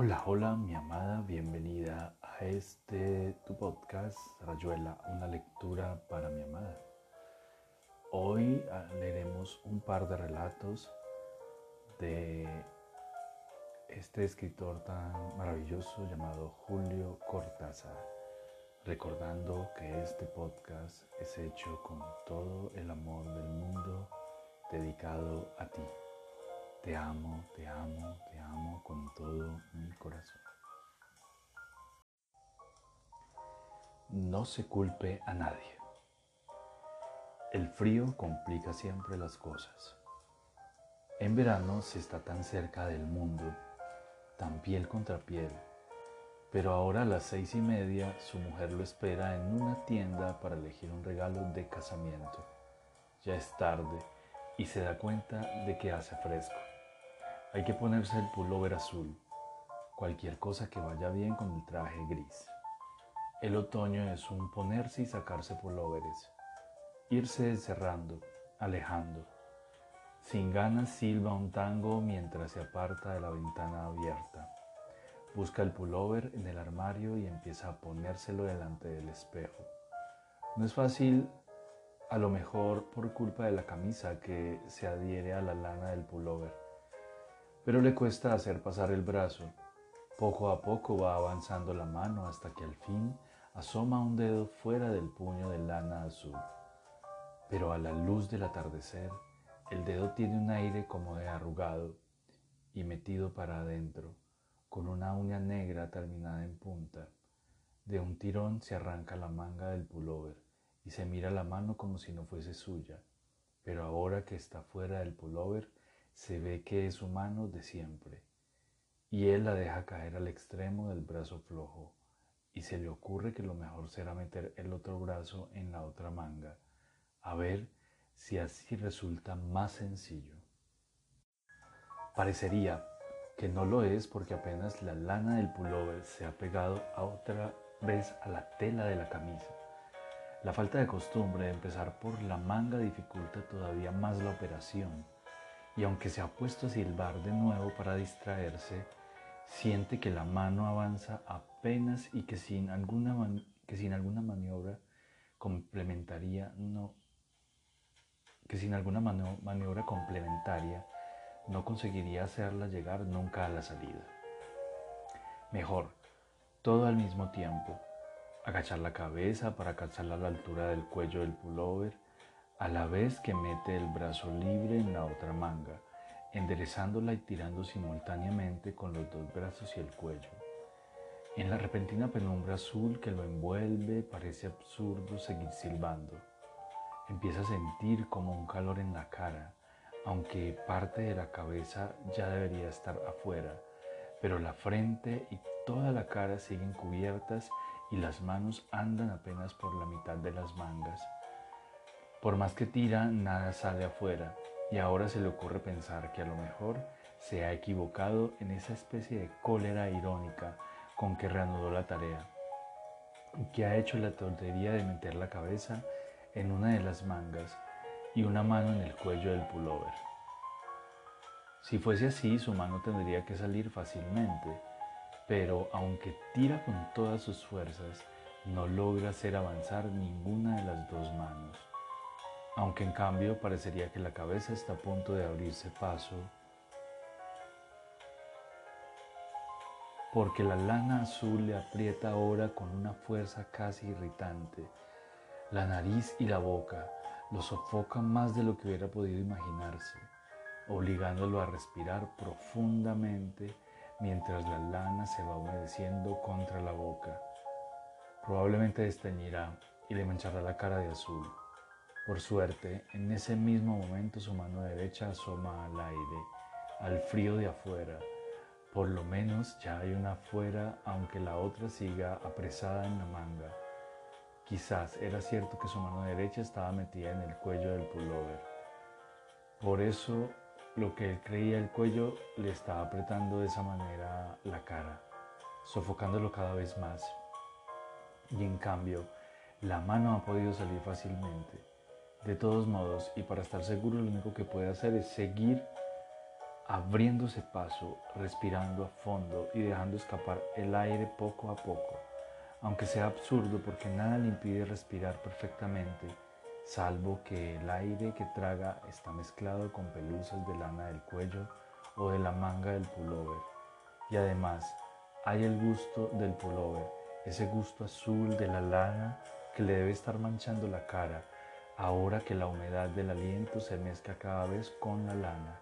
Hola, hola, mi amada, bienvenida a este tu podcast, Rayuela, una lectura para mi amada. Hoy ah, leeremos un par de relatos de este escritor tan maravilloso llamado Julio Cortázar, recordando que este podcast es hecho con todo el amor del mundo dedicado a ti. Te amo, te amo, te amo con todo mi corazón. No se culpe a nadie. El frío complica siempre las cosas. En verano se está tan cerca del mundo, tan piel contra piel, pero ahora a las seis y media su mujer lo espera en una tienda para elegir un regalo de casamiento. Ya es tarde y se da cuenta de que hace fresco. Hay que ponerse el pullover azul, cualquier cosa que vaya bien con el traje gris. El otoño es un ponerse y sacarse pullovers, irse encerrando, alejando. Sin ganas silba un tango mientras se aparta de la ventana abierta. Busca el pullover en el armario y empieza a ponérselo delante del espejo. No es fácil, a lo mejor por culpa de la camisa que se adhiere a la lana del pullover pero le cuesta hacer pasar el brazo. Poco a poco va avanzando la mano hasta que al fin asoma un dedo fuera del puño de lana azul. Pero a la luz del atardecer, el dedo tiene un aire como de arrugado y metido para adentro, con una uña negra terminada en punta. De un tirón se arranca la manga del pullover y se mira la mano como si no fuese suya, pero ahora que está fuera del pullover, se ve que es humano de siempre, y él la deja caer al extremo del brazo flojo, y se le ocurre que lo mejor será meter el otro brazo en la otra manga, a ver si así resulta más sencillo. Parecería que no lo es porque apenas la lana del pullover se ha pegado otra vez a la tela de la camisa. La falta de costumbre de empezar por la manga dificulta todavía más la operación y aunque se ha puesto a silbar de nuevo para distraerse, siente que la mano avanza apenas y que sin alguna, que sin alguna maniobra complementaria no que sin alguna maniobra complementaria no conseguiría hacerla llegar nunca a la salida. Mejor, todo al mismo tiempo, agachar la cabeza para alcanzarla a la altura del cuello del pullover, a la vez que mete el brazo libre en la otra manga, enderezándola y tirando simultáneamente con los dos brazos y el cuello. En la repentina penumbra azul que lo envuelve parece absurdo seguir silbando. Empieza a sentir como un calor en la cara, aunque parte de la cabeza ya debería estar afuera, pero la frente y toda la cara siguen cubiertas y las manos andan apenas por la mitad de las mangas por más que tira, nada sale afuera. Y ahora se le ocurre pensar que a lo mejor se ha equivocado en esa especie de cólera irónica con que reanudó la tarea, que ha hecho la tontería de meter la cabeza en una de las mangas y una mano en el cuello del pullover. Si fuese así, su mano tendría que salir fácilmente, pero aunque tira con todas sus fuerzas, no logra hacer avanzar ninguna de las dos manos aunque en cambio parecería que la cabeza está a punto de abrirse paso, porque la lana azul le aprieta ahora con una fuerza casi irritante. La nariz y la boca lo sofocan más de lo que hubiera podido imaginarse, obligándolo a respirar profundamente mientras la lana se va humedeciendo contra la boca. Probablemente desteñirá y le manchará la cara de azul. Por suerte, en ese mismo momento su mano derecha asoma al aire, al frío de afuera. Por lo menos ya hay una afuera, aunque la otra siga apresada en la manga. Quizás era cierto que su mano derecha estaba metida en el cuello del pullover. Por eso lo que él creía el cuello le estaba apretando de esa manera la cara, sofocándolo cada vez más. Y en cambio, la mano ha podido salir fácilmente. De todos modos, y para estar seguro, lo único que puede hacer es seguir abriéndose paso, respirando a fondo y dejando escapar el aire poco a poco, aunque sea absurdo porque nada le impide respirar perfectamente, salvo que el aire que traga está mezclado con pelusas de lana del cuello o de la manga del pullover. Y además hay el gusto del pullover, ese gusto azul de la lana que le debe estar manchando la cara ahora que la humedad del aliento se mezcla cada vez con la lana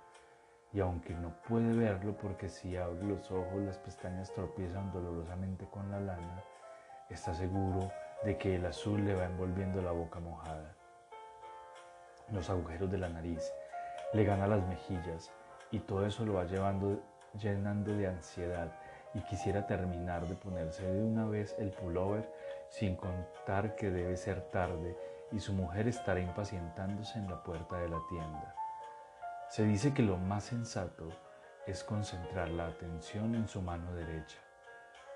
y aunque no puede verlo porque si abre los ojos las pestañas tropiezan dolorosamente con la lana, está seguro de que el azul le va envolviendo la boca mojada. Los agujeros de la nariz le gana las mejillas y todo eso lo va llevando llenando de ansiedad y quisiera terminar de ponerse de una vez el pullover sin contar que debe ser tarde y su mujer estará impacientándose en la puerta de la tienda. Se dice que lo más sensato es concentrar la atención en su mano derecha,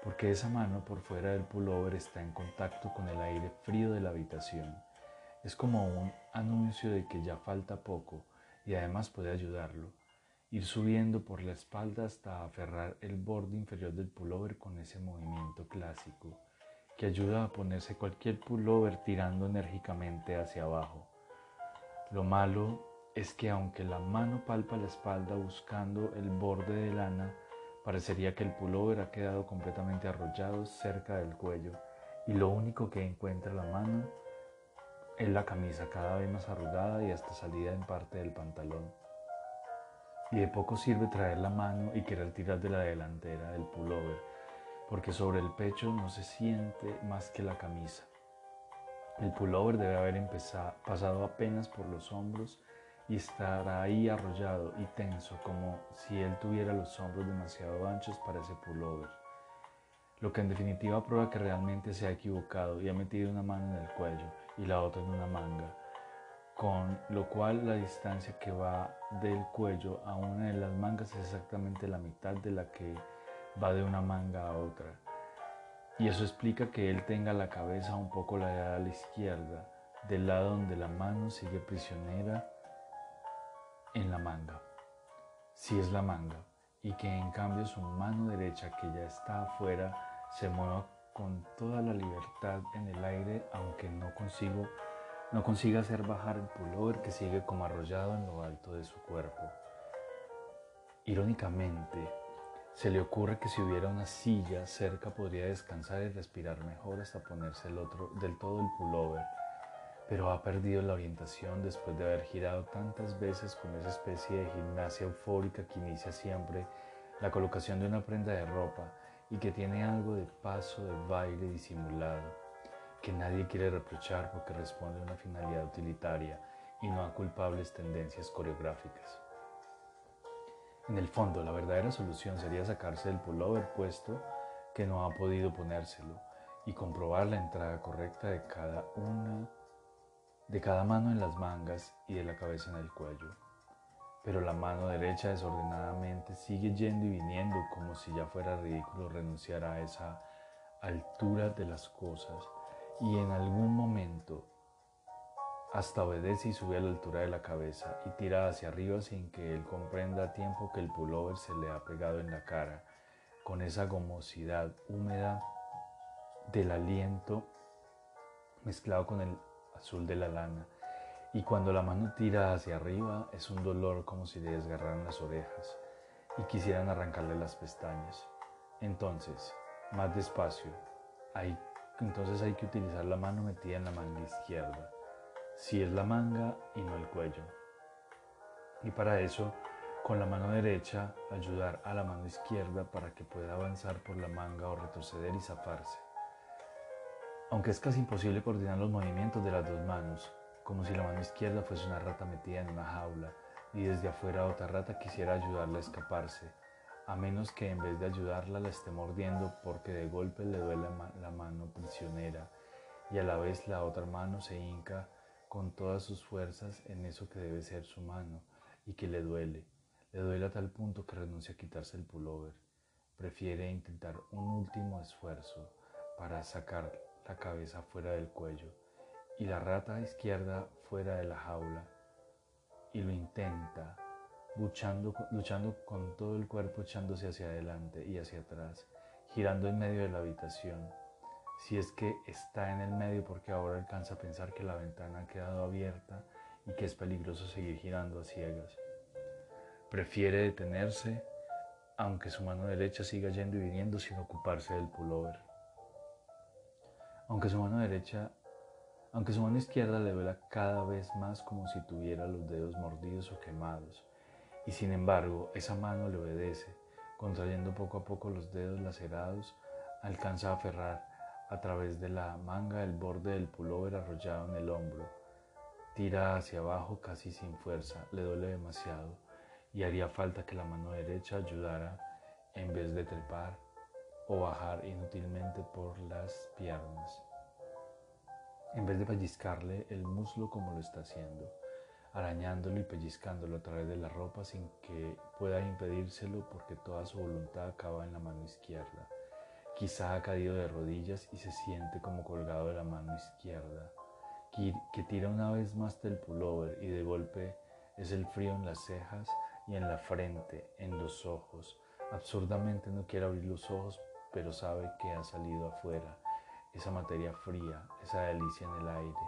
porque esa mano por fuera del pullover está en contacto con el aire frío de la habitación. Es como un anuncio de que ya falta poco y además puede ayudarlo. Ir subiendo por la espalda hasta aferrar el borde inferior del pullover con ese movimiento clásico que ayuda a ponerse cualquier pullover tirando enérgicamente hacia abajo. Lo malo es que aunque la mano palpa la espalda buscando el borde de lana, parecería que el pullover ha quedado completamente arrollado cerca del cuello y lo único que encuentra la mano es la camisa cada vez más arrugada y hasta salida en parte del pantalón. Y de poco sirve traer la mano y querer tirar de la delantera del pullover, porque sobre el pecho no se siente más que la camisa. El pullover debe haber pasado apenas por los hombros y estará ahí arrollado y tenso como si él tuviera los hombros demasiado anchos para ese pullover. Lo que en definitiva prueba que realmente se ha equivocado y ha metido una mano en el cuello y la otra en una manga, con lo cual la distancia que va del cuello a una de las mangas es exactamente la mitad de la que va de una manga a otra. Y eso explica que él tenga la cabeza un poco ladeada a la izquierda, del lado donde la mano sigue prisionera en la manga, si es la manga, y que en cambio su mano derecha que ya está afuera se mueva con toda la libertad en el aire, aunque no consigo no consiga hacer bajar el pullover que sigue como arrollado en lo alto de su cuerpo. Irónicamente, se le ocurre que si hubiera una silla cerca podría descansar y respirar mejor hasta ponerse el otro del todo el pullover pero ha perdido la orientación después de haber girado tantas veces con esa especie de gimnasia eufórica que inicia siempre la colocación de una prenda de ropa y que tiene algo de paso de baile disimulado, que nadie quiere reprochar porque responde a una finalidad utilitaria y no a culpables tendencias coreográficas. En el fondo, la verdadera solución sería sacarse el pullover puesto que no ha podido ponérselo y comprobar la entrada correcta de cada una de cada mano en las mangas y de la cabeza en el cuello. Pero la mano derecha desordenadamente sigue yendo y viniendo como si ya fuera ridículo renunciar a esa altura de las cosas y en algún momento hasta obedece y sube a la altura de la cabeza y tira hacia arriba sin que él comprenda a tiempo que el pullover se le ha pegado en la cara con esa gomosidad húmeda del aliento mezclado con el azul de la lana, y cuando la mano tira hacia arriba es un dolor como si le desgarraran las orejas y quisieran arrancarle las pestañas. Entonces, más despacio, hay, entonces hay que utilizar la mano metida en la manga izquierda, si es la manga y no el cuello. Y para eso, con la mano derecha, ayudar a la mano izquierda para que pueda avanzar por la manga o retroceder y zafarse aunque es casi imposible coordinar los movimientos de las dos manos, como si la mano izquierda fuese una rata metida en una jaula y desde afuera otra rata quisiera ayudarla a escaparse, a menos que en vez de ayudarla la esté mordiendo porque de golpe le duele la mano prisionera y a la vez la otra mano se hinca con todas sus fuerzas en eso que debe ser su mano y que le duele. Le duele a tal punto que renuncia a quitarse el pullover. Prefiere intentar un último esfuerzo para sacar la cabeza fuera del cuello y la rata izquierda fuera de la jaula y lo intenta, luchando, luchando con todo el cuerpo echándose hacia adelante y hacia atrás, girando en medio de la habitación. Si es que está en el medio porque ahora alcanza a pensar que la ventana ha quedado abierta y que es peligroso seguir girando a ciegas. Prefiere detenerse aunque su mano derecha siga yendo y viniendo sin ocuparse del pullover. Aunque su mano derecha, aunque su mano izquierda le duela cada vez más como si tuviera los dedos mordidos o quemados, y sin embargo esa mano le obedece, contrayendo poco a poco los dedos lacerados, alcanza a aferrar a través de la manga el borde del pullover arrollado en el hombro. Tira hacia abajo casi sin fuerza, le duele demasiado y haría falta que la mano derecha ayudara en vez de trepar o bajar inútilmente por las piernas, en vez de pellizcarle el muslo como lo está haciendo, arañándolo y pellizcándolo a través de la ropa sin que pueda impedírselo porque toda su voluntad acaba en la mano izquierda. Quizá ha caído de rodillas y se siente como colgado de la mano izquierda, que tira una vez más del pullover y de golpe es el frío en las cejas y en la frente, en los ojos. Absurdamente no quiere abrir los ojos, pero sabe que ha salido afuera esa materia fría, esa delicia en el aire.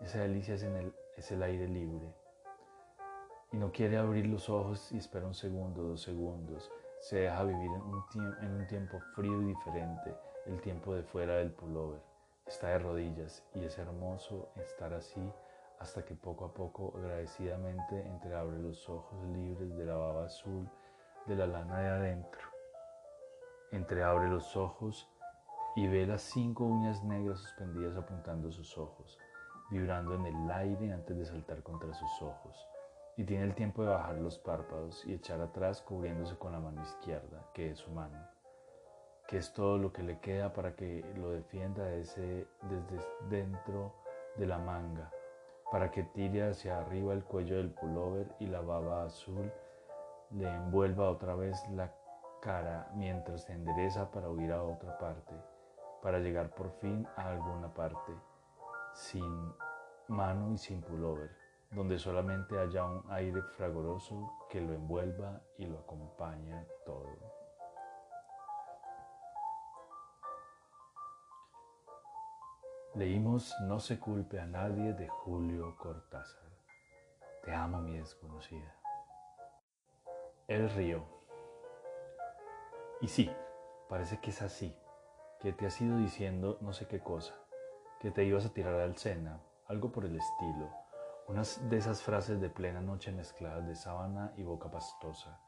Esa delicia es, en el, es el aire libre. Y no quiere abrir los ojos y espera un segundo, dos segundos. Se deja vivir en un, un tiempo frío y diferente, el tiempo de fuera del pullover. Está de rodillas y es hermoso estar así hasta que poco a poco agradecidamente entreabre los ojos libres de la baba azul de la lana de adentro. Entreabre los ojos y ve las cinco uñas negras suspendidas apuntando sus ojos, vibrando en el aire antes de saltar contra sus ojos. Y tiene el tiempo de bajar los párpados y echar atrás cubriéndose con la mano izquierda, que es su mano, que es todo lo que le queda para que lo defienda ese, desde dentro de la manga para que tire hacia arriba el cuello del pullover y la baba azul le envuelva otra vez la cara mientras se endereza para huir a otra parte, para llegar por fin a alguna parte, sin mano y sin pullover, donde solamente haya un aire fragoroso que lo envuelva y lo acompaña todo. Leímos No se culpe a nadie de Julio Cortázar. Te amo mi desconocida. El río. Y sí, parece que es así, que te has ido diciendo no sé qué cosa, que te ibas a tirar al Sena, algo por el estilo, unas de esas frases de plena noche mezcladas de sábana y boca pastosa,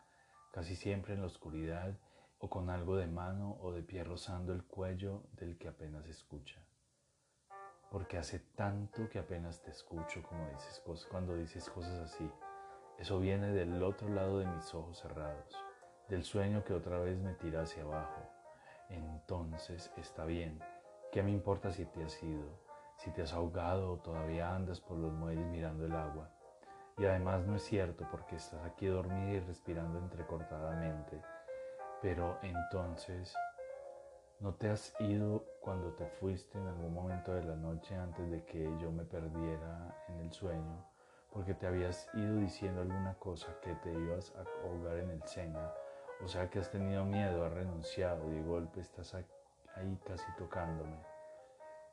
casi siempre en la oscuridad o con algo de mano o de pie rozando el cuello del que apenas escucha porque hace tanto que apenas te escucho como dices cosas, cuando dices cosas así. Eso viene del otro lado de mis ojos cerrados, del sueño que otra vez me tira hacia abajo. Entonces está bien. ¿Qué me importa si te has ido? Si te has ahogado o todavía andas por los muelles mirando el agua. Y además no es cierto porque estás aquí dormida y respirando entrecortadamente. Pero entonces ¿No te has ido cuando te fuiste en algún momento de la noche antes de que yo me perdiera en el sueño? Porque te habías ido diciendo alguna cosa que te ibas a ahogar en el Sena. O sea que has tenido miedo, has renunciado y de golpe estás ahí casi tocándome.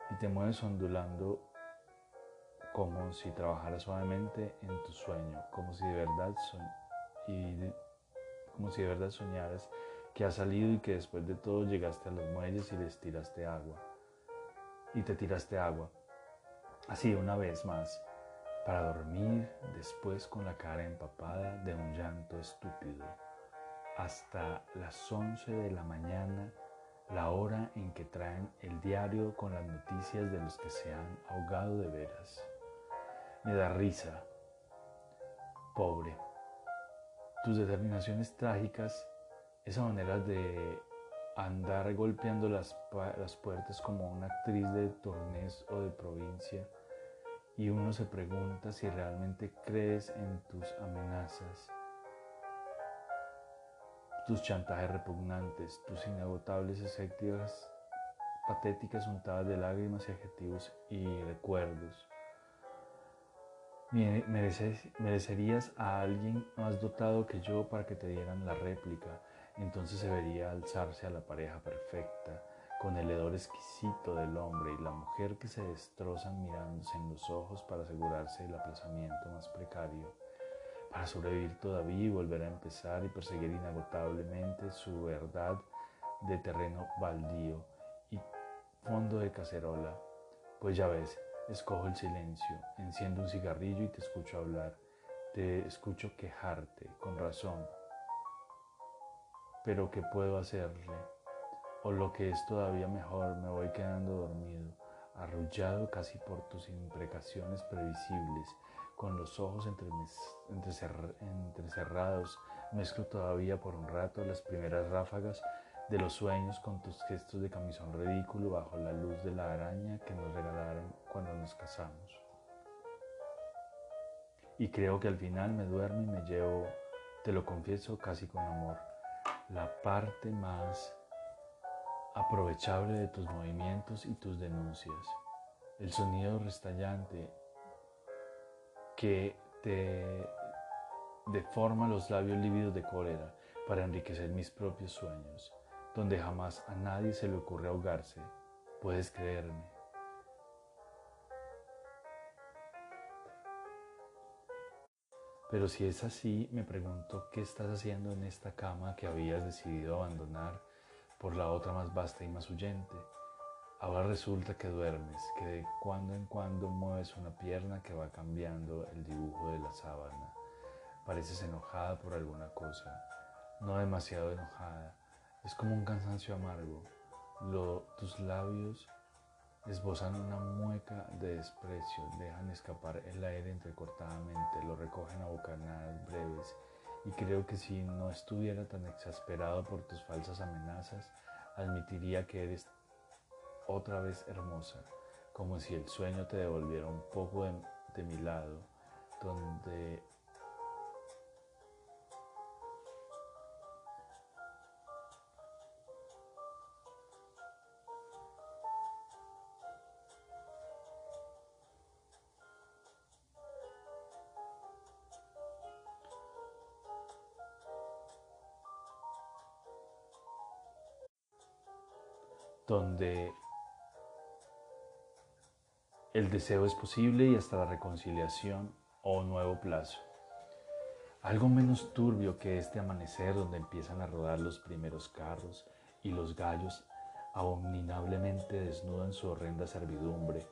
Y te mueves ondulando como si trabajaras suavemente en tu sueño, como si de verdad, y como si de verdad soñaras que has salido y que después de todo llegaste a los muelles y les tiraste agua. Y te tiraste agua. Así una vez más, para dormir después con la cara empapada de un llanto estúpido. Hasta las 11 de la mañana, la hora en que traen el diario con las noticias de los que se han ahogado de veras. Me da risa. Pobre. Tus determinaciones trágicas esa manera de andar golpeando las, las puertas como una actriz de tornés o de provincia y uno se pregunta si realmente crees en tus amenazas, tus chantajes repugnantes, tus inagotables expectativas patéticas untadas de lágrimas y adjetivos y recuerdos. merecerías a alguien más dotado que yo para que te dieran la réplica, entonces se vería alzarse a la pareja perfecta, con el hedor exquisito del hombre y la mujer que se destrozan mirándose en los ojos para asegurarse el aplazamiento más precario, para sobrevivir todavía y volver a empezar y perseguir inagotablemente su verdad de terreno baldío y fondo de cacerola. Pues ya ves, escojo el silencio, enciendo un cigarrillo y te escucho hablar, te escucho quejarte, con razón. Pero ¿qué puedo hacerle? O lo que es todavía mejor, me voy quedando dormido, arrullado casi por tus imprecaciones previsibles, con los ojos entrecerrados, mezclo todavía por un rato las primeras ráfagas de los sueños con tus gestos de camisón ridículo bajo la luz de la araña que nos regalaron cuando nos casamos. Y creo que al final me duermo y me llevo, te lo confieso casi con amor, la parte más aprovechable de tus movimientos y tus denuncias. El sonido restallante que te deforma los labios lívidos de cólera para enriquecer mis propios sueños, donde jamás a nadie se le ocurre ahogarse. Puedes creerme. Pero si es así, me pregunto qué estás haciendo en esta cama que habías decidido abandonar por la otra más vasta y más huyente. Ahora resulta que duermes, que de cuando en cuando mueves una pierna que va cambiando el dibujo de la sábana. Pareces enojada por alguna cosa, no demasiado enojada. Es como un cansancio amargo. tus labios esbozan una mueca de desprecio, dejan escapar el aire entrecortadamente, lo recogen a bocanadas breves y creo que si no estuviera tan exasperado por tus falsas amenazas, admitiría que eres otra vez hermosa, como si el sueño te devolviera un poco de, mi lado, donde donde el deseo es posible y hasta la reconciliación o nuevo plazo. Algo menos turbio que este amanecer donde empiezan a rodar los primeros carros y los gallos abominablemente desnudan su horrenda servidumbre.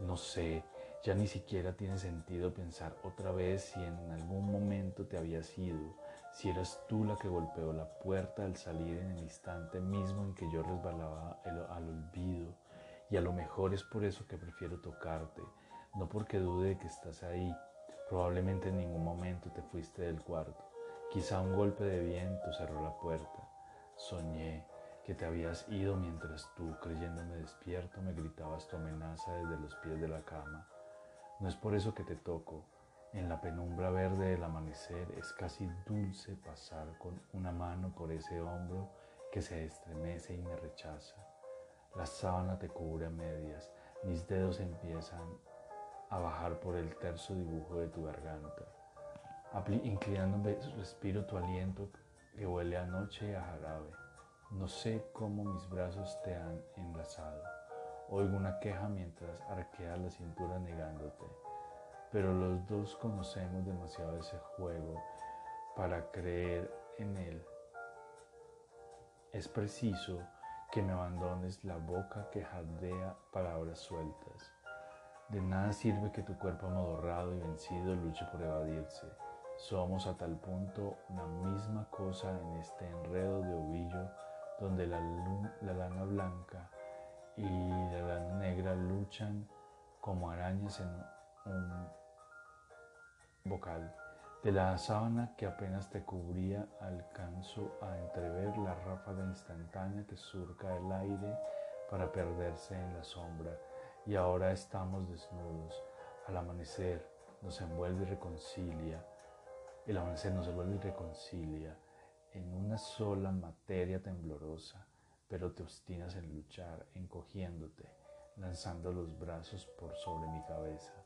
No sé, ya ni siquiera tiene sentido pensar otra vez si en algún momento te habías ido, si eras tú la que golpeó la puerta al salir en el instante mismo en que yo resbalaba al olvido, y a lo mejor es por eso que prefiero tocarte, no porque dude de que estás ahí, probablemente en ningún momento te fuiste del cuarto, quizá un golpe de viento cerró la puerta, soñé que te habías ido mientras tú, creyéndome despierto, me gritabas tu amenaza desde los pies de la cama. No es por eso que te toco, en la penumbra verde del amanecer es casi dulce pasar con una mano por ese hombro que se estremece y me rechaza. La sábana te cubre a medias, mis dedos empiezan a bajar por el terso dibujo de tu garganta. Inclinándome respiro tu aliento que huele a noche y a jarabe. No sé cómo mis brazos te han enlazado. Oigo una queja mientras arqueas la cintura negándote pero los dos conocemos demasiado ese juego para creer en él. Es preciso que me abandones la boca que jadea palabras sueltas. De nada sirve que tu cuerpo amodorrado y vencido luche por evadirse. Somos a tal punto una misma cosa en este enredo de ovillo donde la, la lana blanca y la lana negra luchan como arañas en un vocal. De la sábana que apenas te cubría alcanzo a entrever la ráfaga instantánea que surca el aire para perderse en la sombra. Y ahora estamos desnudos. Al amanecer nos envuelve y reconcilia. El amanecer nos envuelve y reconcilia en una sola materia temblorosa, pero te obstinas en luchar, encogiéndote, lanzando los brazos por sobre mi cabeza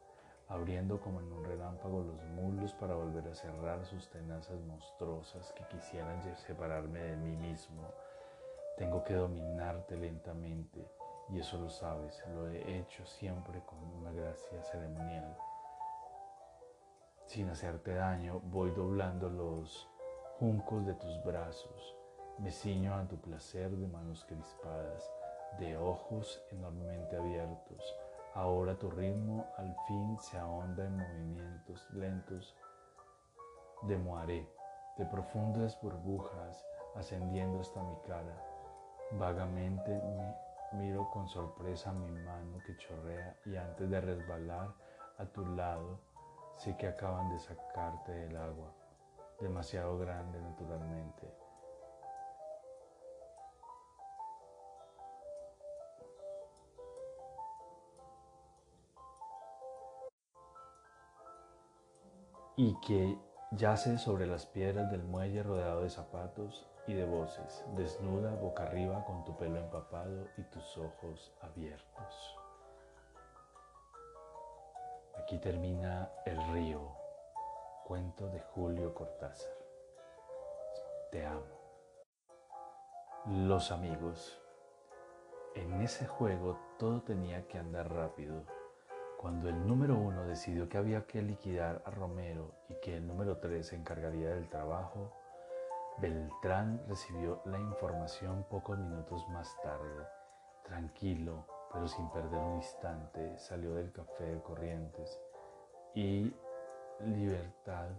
abriendo como en un relámpago los muslos para volver a cerrar sus tenazas monstruosas que quisieran separarme de mí mismo. Tengo que dominarte lentamente y eso lo sabes, lo he hecho siempre con una gracia ceremonial. Sin hacerte daño, voy doblando los juncos de tus brazos, me ciño a tu placer de manos crispadas, de ojos enormemente abiertos. Ahora tu ritmo al fin se ahonda en movimientos lentos de moaré, de profundas burbujas ascendiendo hasta mi cara. Vagamente miro con sorpresa mi mano que chorrea y antes de resbalar a tu lado, sé que acaban de sacarte del agua, demasiado grande naturalmente y que yace sobre las piedras del muelle rodeado de zapatos y de voces, desnuda boca arriba con tu pelo empapado y tus ojos abiertos. Aquí termina El río, cuento de Julio Cortázar. Te amo. Los amigos. En ese juego todo tenía que andar rápido cuando el número uno decidió que había que liquidar a Romero y que el número tres se encargaría del trabajo, Beltrán recibió la información pocos minutos más tarde. Tranquilo, pero sin perder un instante, salió del café de Corrientes y Libertad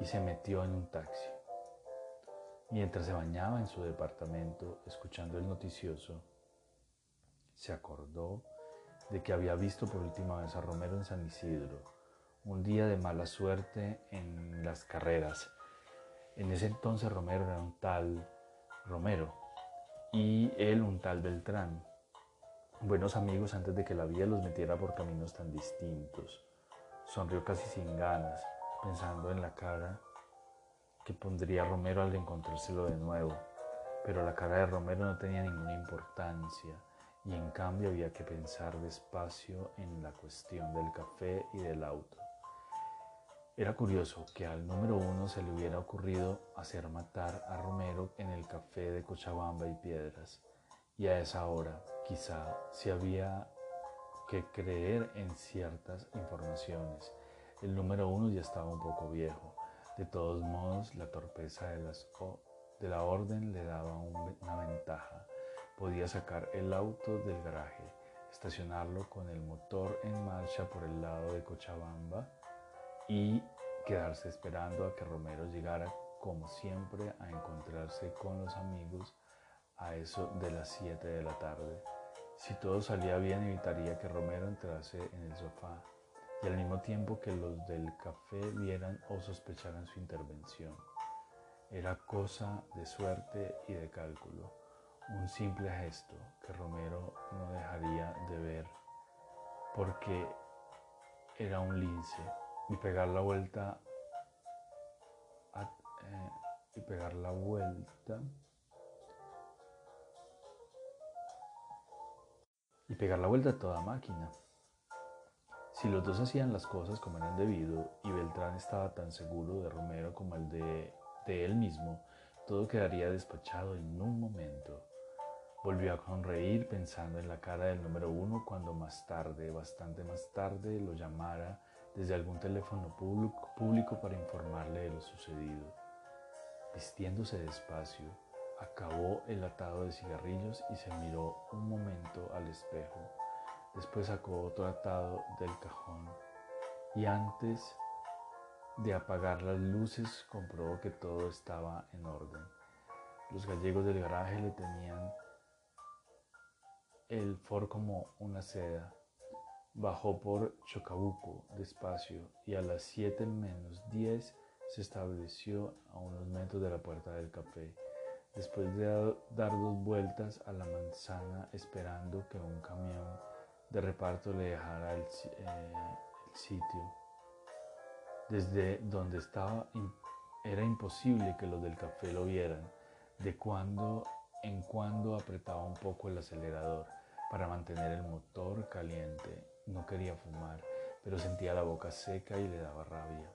y se metió en un taxi. Mientras se bañaba en su departamento, escuchando el noticioso, se acordó de que había visto por última vez a Romero en San Isidro, un día de mala suerte en las carreras. En ese entonces Romero era un tal Romero y él un tal Beltrán, buenos amigos antes de que la vida los metiera por caminos tan distintos. Sonrió casi sin ganas, pensando en la cara que pondría Romero al encontrárselo de nuevo, pero la cara de Romero no tenía ninguna importancia y en cambio había que pensar despacio en la cuestión del café y del auto. Era curioso que al número uno se le hubiera ocurrido hacer matar a Romero en el café de Cochabamba y Piedras, y a esa hora quizá si había que creer en ciertas informaciones. El número uno ya estaba un poco viejo. De todos modos, la torpeza de, las, de la orden le daba una ventaja podía sacar el auto del garaje, estacionarlo con el motor en marcha por el lado de Cochabamba y quedarse esperando a que Romero llegara como siempre a encontrarse con los amigos a eso de las 7 de la tarde. Si todo salía bien evitaría que Romero entrase en el sofá y al mismo tiempo que los del café vieran o sospecharan su intervención. Era cosa de suerte y de cálculo un simple gesto que Romero no dejaría de ver porque era un lince y pegar la vuelta eh, y pegar la vuelta y pegar la vuelta a toda máquina. Si los dos hacían las cosas como eran debido y Beltrán estaba tan seguro de Romero como el de, de él mismo, todo quedaría despachado en un momento. Volvió a sonreír pensando en la cara del número uno cuando más tarde, bastante más tarde, lo llamara desde algún teléfono público para informarle de lo sucedido. Vistiéndose despacio, acabó el atado de cigarrillos y se miró un momento al espejo. Después sacó otro atado del cajón y antes de apagar las luces comprobó que todo estaba en orden. Los gallegos del garaje le tenían el Ford como una seda. Bajó por Chocabuco despacio y a las 7 menos 10 se estableció a unos metros de la puerta del café. Después de dar dos vueltas a la manzana esperando que un camión de reparto le dejara el, eh, el sitio. Desde donde estaba era imposible que los del café lo vieran. De cuando en cuando apretaba un poco el acelerador para mantener el motor caliente. No quería fumar, pero sentía la boca seca y le daba rabia.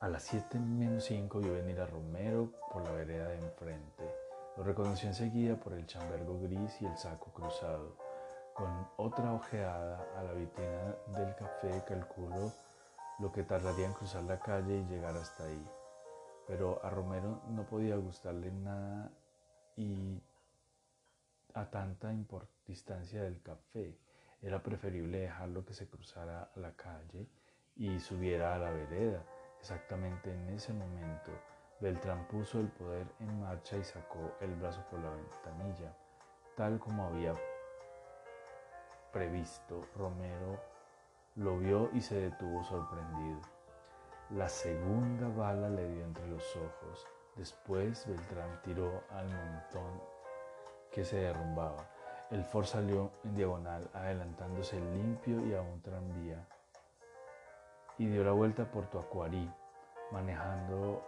A las 7 menos 5 vio venir a Romero por la vereda de enfrente. Lo reconoció enseguida por el chambergo gris y el saco cruzado. Con otra ojeada a la vitrina del café calculó lo que tardaría en cruzar la calle y llegar hasta ahí. Pero a Romero no podía gustarle nada y a tanta distancia del café. Era preferible dejarlo que se cruzara la calle y subiera a la vereda Exactamente en ese momento, Beltrán puso el poder en marcha y sacó el brazo por la ventanilla, tal como había previsto. Romero lo vio y se detuvo sorprendido. La segunda bala le dio entre los ojos. Después Beltrán tiró al montón que se derrumbaba. El Ford salió en diagonal, adelantándose limpio y a un tranvía y dio la vuelta por Tuacuarí, manejando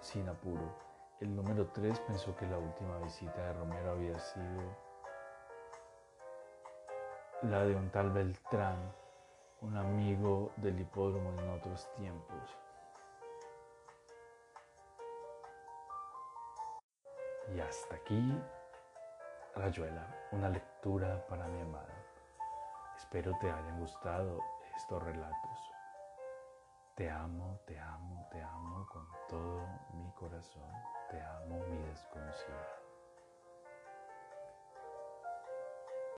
sin apuro. El número 3 pensó que la última visita de Romero había sido la de un tal Beltrán, un amigo del hipódromo en otros tiempos. Y hasta aquí, Rayuela, una lectura para mi amada. Espero te hayan gustado estos relatos. Te amo, te amo, te amo con todo mi corazón. Te amo, mi desconocida.